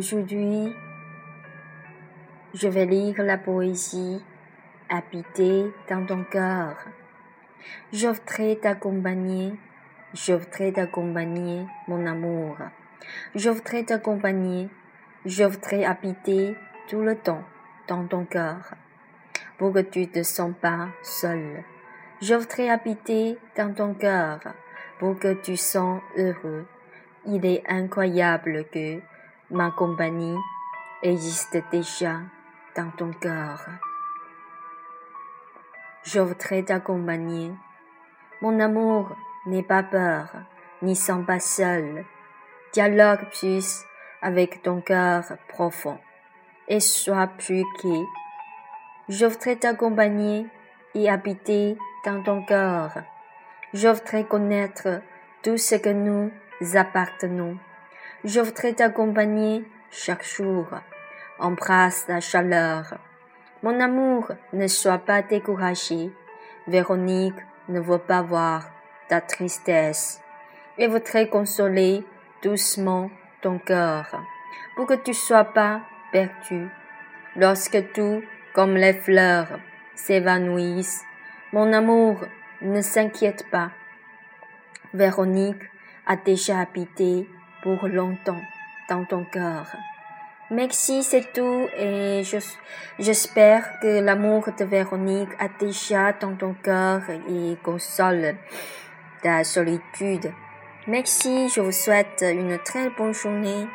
Aujourd'hui, je vais lire la poésie habitée dans ton cœur. J'offrirai t'accompagner, j'offrirai t'accompagner, mon amour. J'offrirai t'accompagner, j'offrirai habiter tout le temps dans ton cœur, pour que tu ne te sens pas seul. J'offrirai habiter dans ton cœur, pour que tu sens heureux. Il est incroyable que ma compagnie existe déjà dans ton cœur. Je voudrais t'accompagner. Mon amour, n'aie pas peur, n'y sens pas seul. Dialogue plus avec ton cœur profond et sois plus gai. Je voudrais t'accompagner et habiter dans ton cœur. Je voudrais connaître tout ce que nous appartenons. Je voudrais t'accompagner chaque jour. Embrasse la chaleur. Mon amour, ne sois pas découragé. Véronique ne veut pas voir ta tristesse. Et voudrait consoler doucement ton cœur pour que tu sois pas perdu. Lorsque tout, comme les fleurs, s'évanouissent, mon amour, ne s'inquiète pas. Véronique a déjà habité pour longtemps dans ton cœur. Merci, c'est tout et j'espère que l'amour de Véronique a déjà dans ton cœur et console ta solitude. Merci, je vous souhaite une très bonne journée.